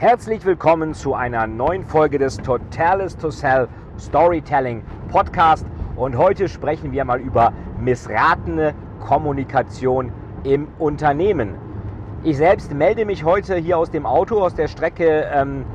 Herzlich willkommen zu einer neuen Folge des Totalis to Sell Storytelling Podcast. Und heute sprechen wir mal über missratene Kommunikation im Unternehmen. Ich selbst melde mich heute hier aus dem Auto, aus der Strecke ähm,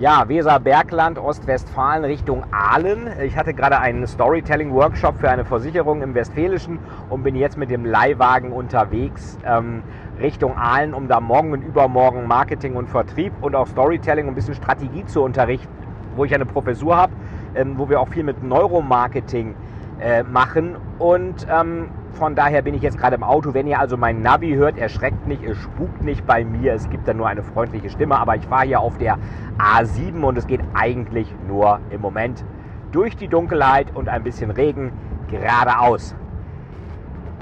ja, Weser-Bergland, Ostwestfalen Richtung Aalen. Ich hatte gerade einen Storytelling-Workshop für eine Versicherung im Westfälischen und bin jetzt mit dem Leihwagen unterwegs ähm, Richtung Aalen, um da morgen und übermorgen Marketing und Vertrieb und auch Storytelling ein bisschen Strategie zu unterrichten, wo ich eine Professur habe, ähm, wo wir auch viel mit Neuromarketing äh, machen. Und ähm, von daher bin ich jetzt gerade im Auto. Wenn ihr also mein Navi hört, erschreckt nicht, es spukt nicht bei mir. Es gibt da nur eine freundliche Stimme. Aber ich fahre hier auf der A7 und es geht eigentlich nur im Moment durch die Dunkelheit und ein bisschen Regen geradeaus.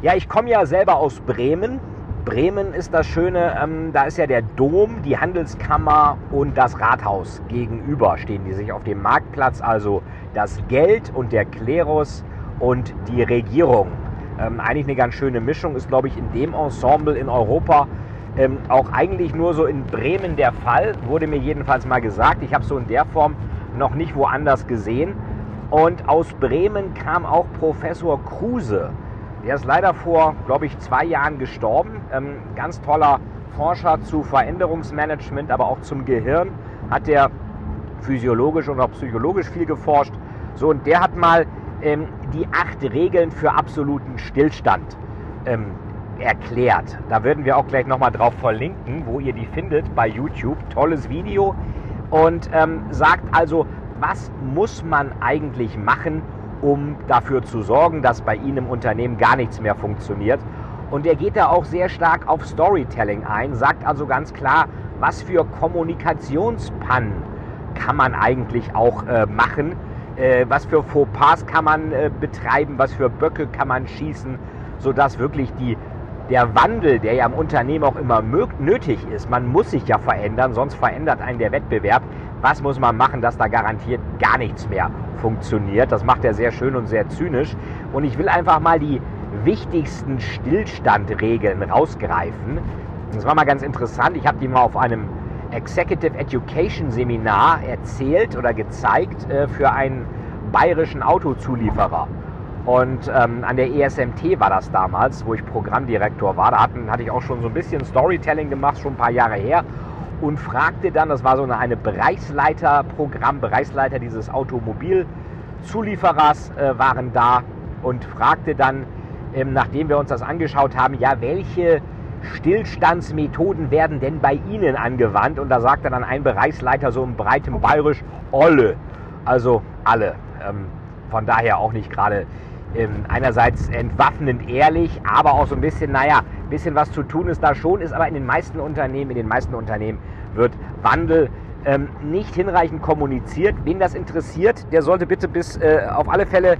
Ja, ich komme ja selber aus Bremen. Bremen ist das Schöne, ähm, da ist ja der Dom, die Handelskammer und das Rathaus gegenüber stehen die sich auf dem Marktplatz, also das Geld und der Klerus und die Regierung. Ähm, eigentlich eine ganz schöne Mischung, ist glaube ich in dem Ensemble in Europa ähm, auch eigentlich nur so in Bremen der Fall, wurde mir jedenfalls mal gesagt. Ich habe so in der Form noch nicht woanders gesehen. Und aus Bremen kam auch Professor Kruse. Der ist leider vor, glaube ich, zwei Jahren gestorben. Ähm, ganz toller Forscher zu Veränderungsmanagement, aber auch zum Gehirn. Hat der physiologisch und auch psychologisch viel geforscht. So, und der hat mal ähm, die acht Regeln für absoluten Stillstand ähm, erklärt. Da würden wir auch gleich nochmal drauf verlinken, wo ihr die findet bei YouTube. Tolles Video. Und ähm, sagt also, was muss man eigentlich machen, um dafür zu sorgen, dass bei Ihnen im Unternehmen gar nichts mehr funktioniert. Und er geht da auch sehr stark auf Storytelling ein, sagt also ganz klar, was für Kommunikationspannen kann man eigentlich auch äh, machen, äh, was für Fauxpas kann man äh, betreiben, was für Böcke kann man schießen, sodass wirklich die, der Wandel, der ja im Unternehmen auch immer nötig ist, man muss sich ja verändern, sonst verändert einen der Wettbewerb. Was muss man machen, dass da garantiert gar nichts mehr funktioniert? Das macht er sehr schön und sehr zynisch. Und ich will einfach mal die wichtigsten Stillstandregeln rausgreifen. Das war mal ganz interessant. Ich habe die mal auf einem Executive Education Seminar erzählt oder gezeigt äh, für einen bayerischen Autozulieferer. Und ähm, an der ESMT war das damals, wo ich Programmdirektor war. Da hatten, hatte ich auch schon so ein bisschen Storytelling gemacht, schon ein paar Jahre her. Und fragte dann, das war so eine, eine Bereichsleiterprogramm, Bereichsleiter dieses Automobilzulieferers äh, waren da und fragte dann, ähm, nachdem wir uns das angeschaut haben, ja, welche Stillstandsmethoden werden denn bei Ihnen angewandt? Und da sagte dann ein Bereichsleiter so im breitem Bayerisch, alle. Also alle. Ähm, von daher auch nicht gerade ähm, einerseits entwaffnend ehrlich, aber auch so ein bisschen, naja, ein bisschen was zu tun ist da schon, ist aber in den meisten Unternehmen, in den meisten Unternehmen wird Wandel ähm, nicht hinreichend kommuniziert. Wen das interessiert, der sollte bitte bis äh, auf alle Fälle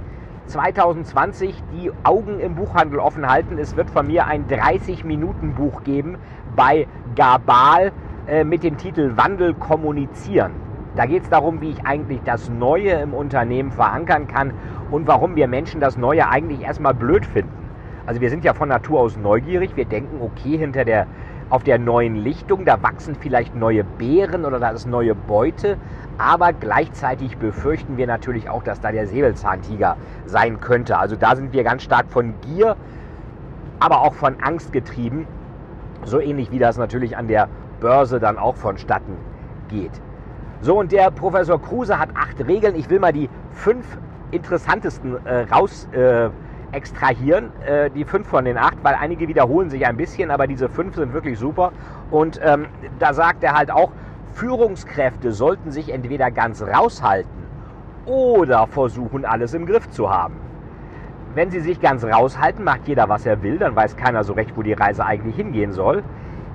2020 die Augen im Buchhandel offen halten. Es wird von mir ein 30-Minuten-Buch geben bei Gabal äh, mit dem Titel Wandel kommunizieren. Da geht es darum, wie ich eigentlich das Neue im Unternehmen verankern kann und warum wir Menschen das Neue eigentlich erstmal blöd finden. Also wir sind ja von Natur aus neugierig. Wir denken, okay, hinter der auf der neuen Lichtung, da wachsen vielleicht neue Beeren oder da ist neue Beute, aber gleichzeitig befürchten wir natürlich auch, dass da der Säbelzahntiger sein könnte. Also da sind wir ganz stark von Gier, aber auch von Angst getrieben, so ähnlich wie das natürlich an der Börse dann auch vonstatten geht. So, und der Professor Kruse hat acht Regeln. Ich will mal die fünf interessantesten äh, raus äh, extrahieren, äh, die fünf von den acht, weil einige wiederholen sich ein bisschen, aber diese fünf sind wirklich super. Und ähm, da sagt er halt auch, Führungskräfte sollten sich entweder ganz raushalten oder versuchen, alles im Griff zu haben. Wenn sie sich ganz raushalten, macht jeder, was er will, dann weiß keiner so recht, wo die Reise eigentlich hingehen soll.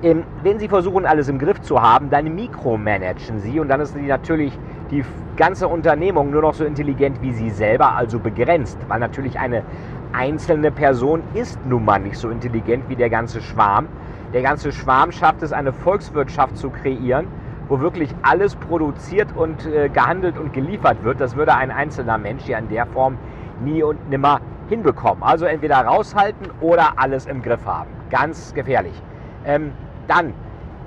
Ähm, wenn Sie versuchen, alles im Griff zu haben, dann mikromanagen Sie und dann ist natürlich die ganze Unternehmung nur noch so intelligent wie Sie selber, also begrenzt, weil natürlich eine einzelne Person ist nun mal nicht so intelligent wie der ganze Schwarm. Der ganze Schwarm schafft es, eine Volkswirtschaft zu kreieren, wo wirklich alles produziert und äh, gehandelt und geliefert wird. Das würde ein einzelner Mensch ja in der Form nie und nimmer hinbekommen. Also entweder raushalten oder alles im Griff haben. Ganz gefährlich. Ähm, dann,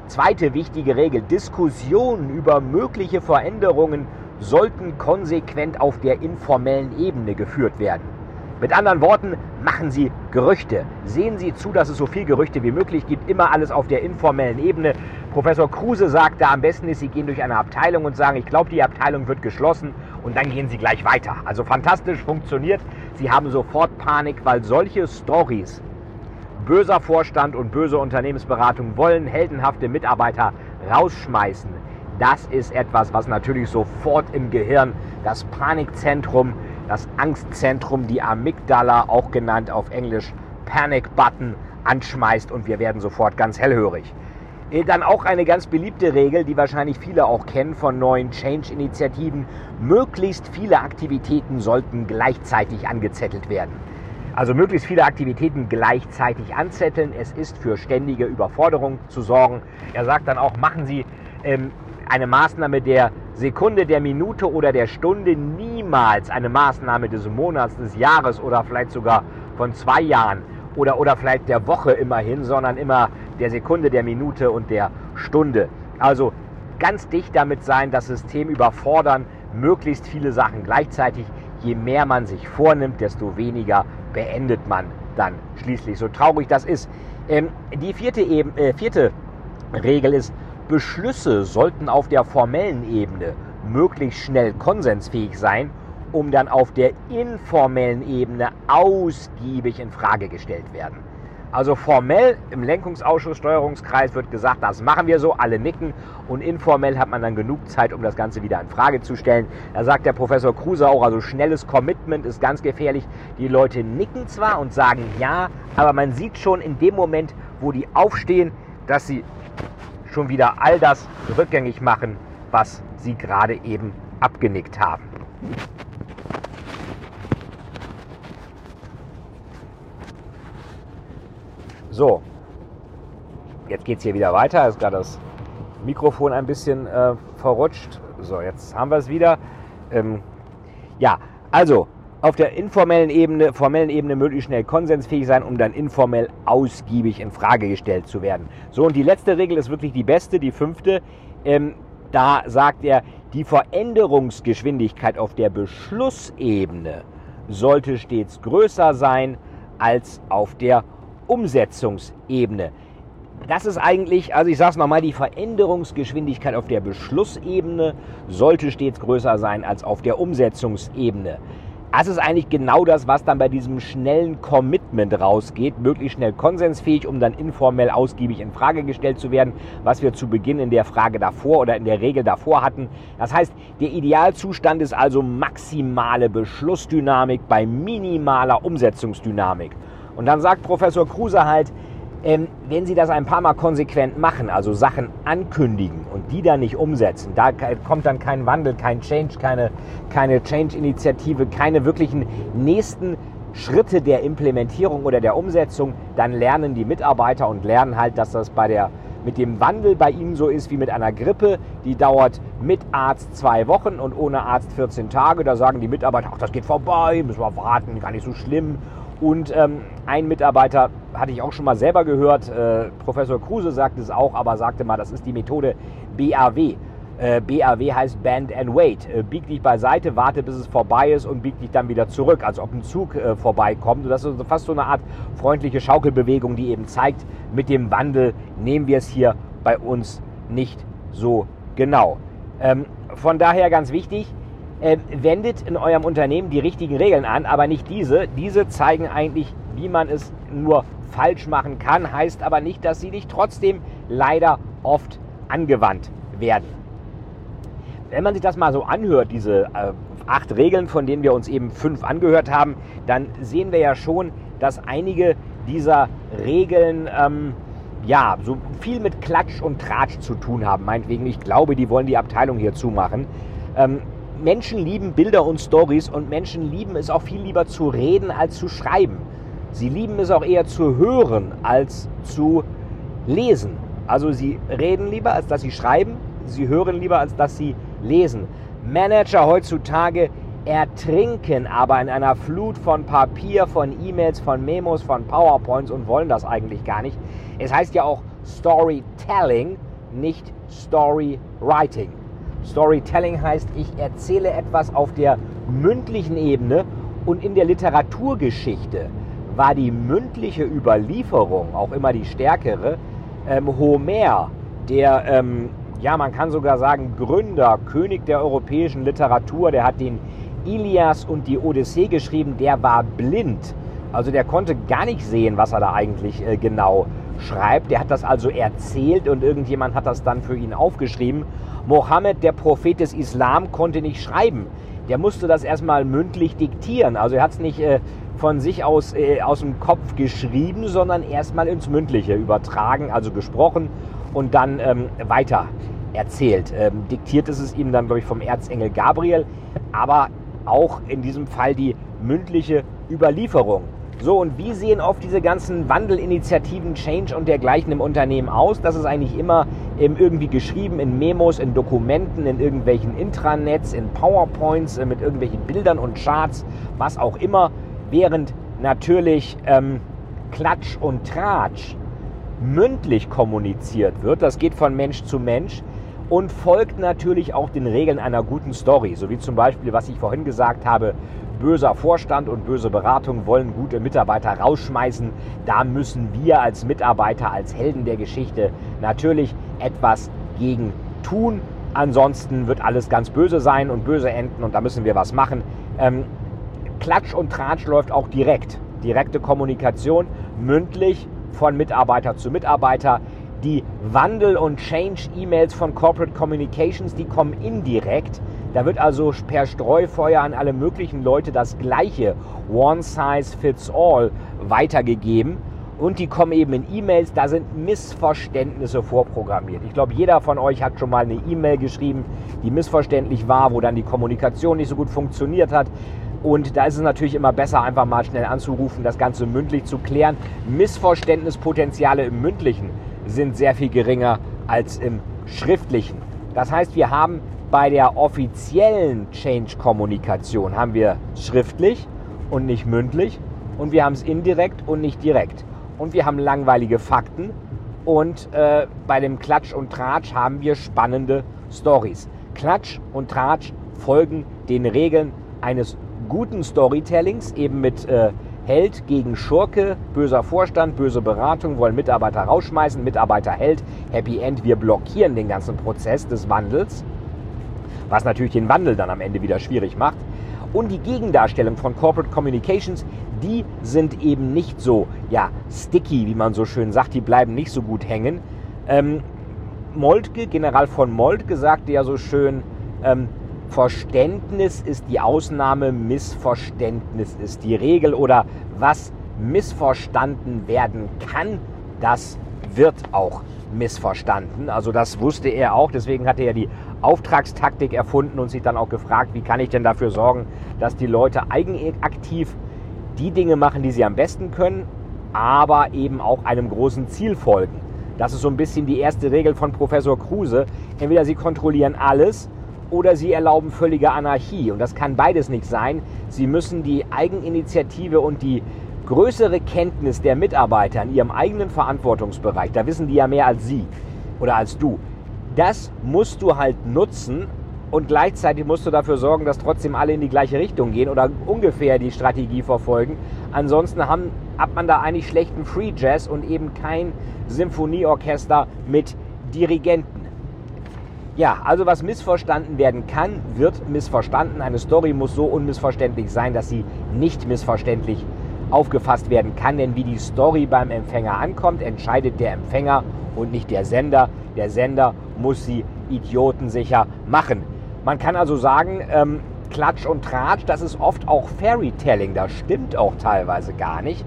zweite wichtige Regel, Diskussionen über mögliche Veränderungen sollten konsequent auf der informellen Ebene geführt werden. Mit anderen Worten, machen Sie Gerüchte. Sehen Sie zu, dass es so viel Gerüchte wie möglich gibt. Immer alles auf der informellen Ebene. Professor Kruse sagt, da am besten ist, Sie gehen durch eine Abteilung und sagen, ich glaube, die Abteilung wird geschlossen und dann gehen Sie gleich weiter. Also fantastisch funktioniert. Sie haben sofort Panik, weil solche Stories, böser Vorstand und böse Unternehmensberatung wollen heldenhafte Mitarbeiter rausschmeißen. Das ist etwas, was natürlich sofort im Gehirn das Panikzentrum das Angstzentrum, die Amygdala, auch genannt auf Englisch Panic Button, anschmeißt und wir werden sofort ganz hellhörig. Äh, dann auch eine ganz beliebte Regel, die wahrscheinlich viele auch kennen von neuen Change-Initiativen. Möglichst viele Aktivitäten sollten gleichzeitig angezettelt werden. Also möglichst viele Aktivitäten gleichzeitig anzetteln. Es ist für ständige Überforderung zu sorgen. Er sagt dann auch, machen Sie ähm, eine Maßnahme der Sekunde, der Minute oder der Stunde, niemals eine Maßnahme des Monats, des Jahres oder vielleicht sogar von zwei Jahren oder, oder vielleicht der Woche immerhin, sondern immer der Sekunde, der Minute und der Stunde. Also ganz dicht damit sein, das System überfordern, möglichst viele Sachen gleichzeitig. Je mehr man sich vornimmt, desto weniger beendet man dann schließlich. So traurig das ist. Ähm, die vierte, eben, äh, vierte Regel ist, Beschlüsse sollten auf der formellen Ebene möglichst schnell konsensfähig sein, um dann auf der informellen Ebene ausgiebig in Frage gestellt werden. Also formell im Lenkungsausschuss Steuerungskreis wird gesagt, das machen wir so, alle nicken und informell hat man dann genug Zeit, um das Ganze wieder in Frage zu stellen. Da sagt der Professor Kruse auch, also schnelles Commitment ist ganz gefährlich. Die Leute nicken zwar und sagen ja, aber man sieht schon in dem Moment, wo die aufstehen, dass sie schon wieder all das rückgängig machen, was sie gerade eben abgenickt haben. So, jetzt geht es hier wieder weiter. Ist gerade das Mikrofon ein bisschen äh, verrutscht. So, jetzt haben wir es wieder. Ähm, ja, also auf der informellen Ebene, formellen Ebene möglichst schnell konsensfähig sein, um dann informell ausgiebig in Frage gestellt zu werden. So, und die letzte Regel ist wirklich die beste, die fünfte. Ähm, da sagt er, die Veränderungsgeschwindigkeit auf der Beschlussebene sollte stets größer sein als auf der Umsetzungsebene. Das ist eigentlich, also ich sage es nochmal, die Veränderungsgeschwindigkeit auf der Beschlussebene sollte stets größer sein als auf der Umsetzungsebene. Das ist eigentlich genau das, was dann bei diesem schnellen Commitment rausgeht, möglichst schnell konsensfähig, um dann informell ausgiebig in Frage gestellt zu werden, was wir zu Beginn in der Frage davor oder in der Regel davor hatten. Das heißt, der Idealzustand ist also maximale Beschlussdynamik bei minimaler Umsetzungsdynamik. Und dann sagt Professor Kruse halt, ähm, wenn Sie das ein paar Mal konsequent machen, also Sachen ankündigen und die dann nicht umsetzen, da kommt dann kein Wandel, kein Change, keine, keine Change-Initiative, keine wirklichen nächsten Schritte der Implementierung oder der Umsetzung, dann lernen die Mitarbeiter und lernen halt, dass das bei der, mit dem Wandel bei ihnen so ist wie mit einer Grippe. Die dauert mit Arzt zwei Wochen und ohne Arzt 14 Tage. Da sagen die Mitarbeiter, ach, das geht vorbei, müssen wir warten, gar nicht so schlimm. Und ähm, ein Mitarbeiter hatte ich auch schon mal selber gehört, äh, Professor Kruse sagte es auch, aber sagte mal, das ist die Methode BAW. Äh, BAW heißt Band and Wait. Äh, bieg dich beiseite, warte bis es vorbei ist und bieg dich dann wieder zurück, als ob ein Zug äh, vorbeikommt. Und das ist fast so eine Art freundliche Schaukelbewegung, die eben zeigt, mit dem Wandel nehmen wir es hier bei uns nicht so genau. Ähm, von daher ganz wichtig, äh, wendet in eurem Unternehmen die richtigen Regeln an, aber nicht diese. Diese zeigen eigentlich, wie man es nur falsch machen kann, heißt aber nicht, dass sie nicht trotzdem leider oft angewandt werden. Wenn man sich das mal so anhört, diese äh, acht Regeln, von denen wir uns eben fünf angehört haben, dann sehen wir ja schon, dass einige dieser Regeln ähm, ja, so viel mit Klatsch und Tratsch zu tun haben. Meinetwegen, ich glaube, die wollen die Abteilung hier zumachen. Ähm, Menschen lieben Bilder und Stories und Menschen lieben es auch viel lieber zu reden als zu schreiben. Sie lieben es auch eher zu hören als zu lesen. Also sie reden lieber, als dass sie schreiben. Sie hören lieber, als dass sie lesen. Manager heutzutage ertrinken aber in einer Flut von Papier, von E-Mails, von Memos, von PowerPoints und wollen das eigentlich gar nicht. Es heißt ja auch Storytelling, nicht Storywriting. Storytelling heißt, ich erzähle etwas auf der mündlichen Ebene und in der Literaturgeschichte war die mündliche Überlieferung auch immer die stärkere. Ähm, Homer, der, ähm, ja, man kann sogar sagen, Gründer, König der europäischen Literatur, der hat den Ilias und die Odyssee geschrieben, der war blind. Also der konnte gar nicht sehen, was er da eigentlich äh, genau schreibt. Der hat das also erzählt und irgendjemand hat das dann für ihn aufgeschrieben. Mohammed, der Prophet des Islam, konnte nicht schreiben. Der musste das erstmal mündlich diktieren. Also er hat es nicht äh, von sich aus äh, aus dem Kopf geschrieben, sondern erstmal ins Mündliche übertragen, also gesprochen und dann ähm, weiter erzählt. Ähm, diktiert ist es ihm dann, glaube ich, vom Erzengel Gabriel, aber auch in diesem Fall die mündliche Überlieferung. So, und wie sehen oft diese ganzen Wandelinitiativen, Change und dergleichen im Unternehmen aus? Das ist eigentlich immer irgendwie geschrieben in Memos, in Dokumenten, in irgendwelchen Intranets, in PowerPoints, äh, mit irgendwelchen Bildern und Charts, was auch immer, während natürlich ähm, Klatsch und Tratsch mündlich kommuniziert wird. Das geht von Mensch zu Mensch und folgt natürlich auch den Regeln einer guten Story, so wie zum Beispiel, was ich vorhin gesagt habe, böser Vorstand und böse Beratung wollen gute Mitarbeiter rausschmeißen. Da müssen wir als Mitarbeiter, als Helden der Geschichte natürlich etwas gegen tun. Ansonsten wird alles ganz böse sein und böse enden und da müssen wir was machen. Ähm, Klatsch und Tratsch läuft auch direkt. Direkte Kommunikation, mündlich von Mitarbeiter zu Mitarbeiter die Wandel- und Change-E-Mails von Corporate Communications, die kommen indirekt. Da wird also per Streufeuer an alle möglichen Leute das gleiche One Size Fits All weitergegeben. Und die kommen eben in E-Mails, da sind Missverständnisse vorprogrammiert. Ich glaube, jeder von euch hat schon mal eine E-Mail geschrieben, die missverständlich war, wo dann die Kommunikation nicht so gut funktioniert hat. Und da ist es natürlich immer besser, einfach mal schnell anzurufen, das Ganze mündlich zu klären. Missverständnispotenziale im mündlichen sind sehr viel geringer als im schriftlichen. Das heißt, wir haben bei der offiziellen Change-Kommunikation haben wir schriftlich und nicht mündlich und wir haben es indirekt und nicht direkt. Und wir haben langweilige Fakten und äh, bei dem Klatsch und Tratsch haben wir spannende Stories. Klatsch und Tratsch folgen den Regeln eines guten Storytellings, eben mit äh, Held gegen Schurke, böser Vorstand, böse Beratung, wollen Mitarbeiter rausschmeißen, Mitarbeiter Held, Happy End, wir blockieren den ganzen Prozess des Wandels, was natürlich den Wandel dann am Ende wieder schwierig macht. Und die Gegendarstellung von Corporate Communications, die sind eben nicht so, ja, sticky, wie man so schön sagt, die bleiben nicht so gut hängen. Ähm, Moltke, General von Moltke, sagte ja so schön, ähm, Verständnis ist die Ausnahme, Missverständnis ist die Regel oder was missverstanden werden kann, das wird auch missverstanden. Also das wusste er auch, deswegen hat er ja die Auftragstaktik erfunden und sich dann auch gefragt, wie kann ich denn dafür sorgen, dass die Leute eigenaktiv die Dinge machen, die sie am besten können, aber eben auch einem großen Ziel folgen. Das ist so ein bisschen die erste Regel von Professor Kruse. Entweder sie kontrollieren alles oder sie erlauben völlige Anarchie. Und das kann beides nicht sein. Sie müssen die Eigeninitiative und die größere Kenntnis der Mitarbeiter in ihrem eigenen Verantwortungsbereich, da wissen die ja mehr als sie oder als du, das musst du halt nutzen und gleichzeitig musst du dafür sorgen, dass trotzdem alle in die gleiche Richtung gehen oder ungefähr die Strategie verfolgen. Ansonsten haben, hat man da eigentlich schlechten Free Jazz und eben kein Symphonieorchester mit Dirigenten. Ja, also was missverstanden werden kann, wird missverstanden. Eine Story muss so unmissverständlich sein, dass sie nicht missverständlich aufgefasst werden kann. Denn wie die Story beim Empfänger ankommt, entscheidet der Empfänger und nicht der Sender. Der Sender muss sie idiotensicher machen. Man kann also sagen, ähm, Klatsch und Tratsch, das ist oft auch Fairytelling. Das stimmt auch teilweise gar nicht.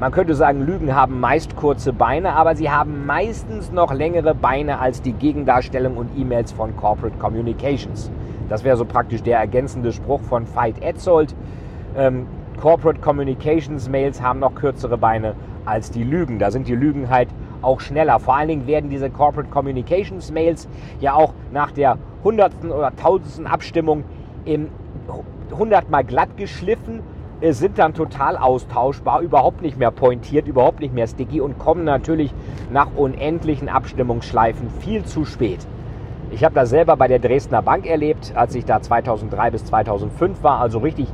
Man könnte sagen, Lügen haben meist kurze Beine, aber sie haben meistens noch längere Beine als die Gegendarstellung und E-Mails von Corporate Communications. Das wäre so praktisch der ergänzende Spruch von Veit Etzold. Ähm, Corporate Communications Mails haben noch kürzere Beine als die Lügen. Da sind die Lügen halt auch schneller. Vor allen Dingen werden diese Corporate Communications Mails ja auch nach der hundertsten oder tausendsten Abstimmung im hundertmal glatt geschliffen, sind dann total austauschbar, überhaupt nicht mehr pointiert, überhaupt nicht mehr sticky und kommen natürlich nach unendlichen Abstimmungsschleifen viel zu spät. Ich habe das selber bei der Dresdner Bank erlebt, als ich da 2003 bis 2005 war. Also richtig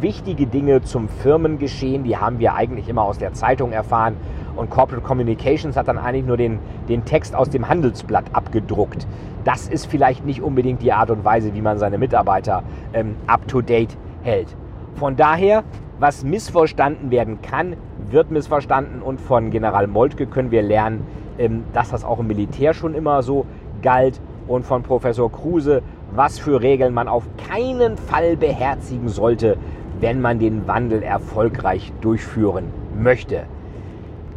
wichtige Dinge zum Firmengeschehen, die haben wir eigentlich immer aus der Zeitung erfahren. Und Corporate Communications hat dann eigentlich nur den, den Text aus dem Handelsblatt abgedruckt. Das ist vielleicht nicht unbedingt die Art und Weise, wie man seine Mitarbeiter ähm, up-to-date hält. Von daher, was missverstanden werden kann, wird missverstanden. Und von General Moltke können wir lernen, ähm, dass das auch im Militär schon immer so galt und von Professor Kruse, was für Regeln man auf keinen Fall beherzigen sollte, wenn man den Wandel erfolgreich durchführen möchte.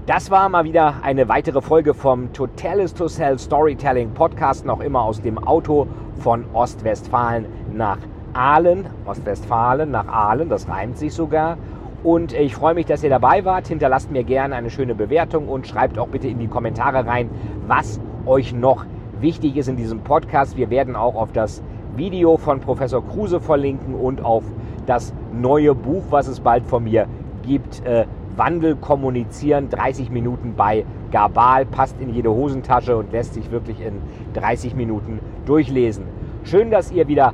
Das war mal wieder eine weitere Folge vom Totalis to Sell Storytelling Podcast, noch immer aus dem Auto von Ostwestfalen nach Aalen. Ostwestfalen nach Aalen, das reimt sich sogar. Und ich freue mich, dass ihr dabei wart. Hinterlasst mir gerne eine schöne Bewertung und schreibt auch bitte in die Kommentare rein, was euch noch wichtig ist in diesem Podcast. Wir werden auch auf das Video von Professor Kruse verlinken und auf das neue Buch, was es bald von mir gibt. Äh, Wandel kommunizieren, 30 Minuten bei Gabal, passt in jede Hosentasche und lässt sich wirklich in 30 Minuten durchlesen. Schön, dass ihr wieder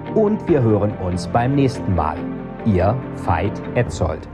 und wir hören uns beim nächsten Mal. Ihr Veit Etzold.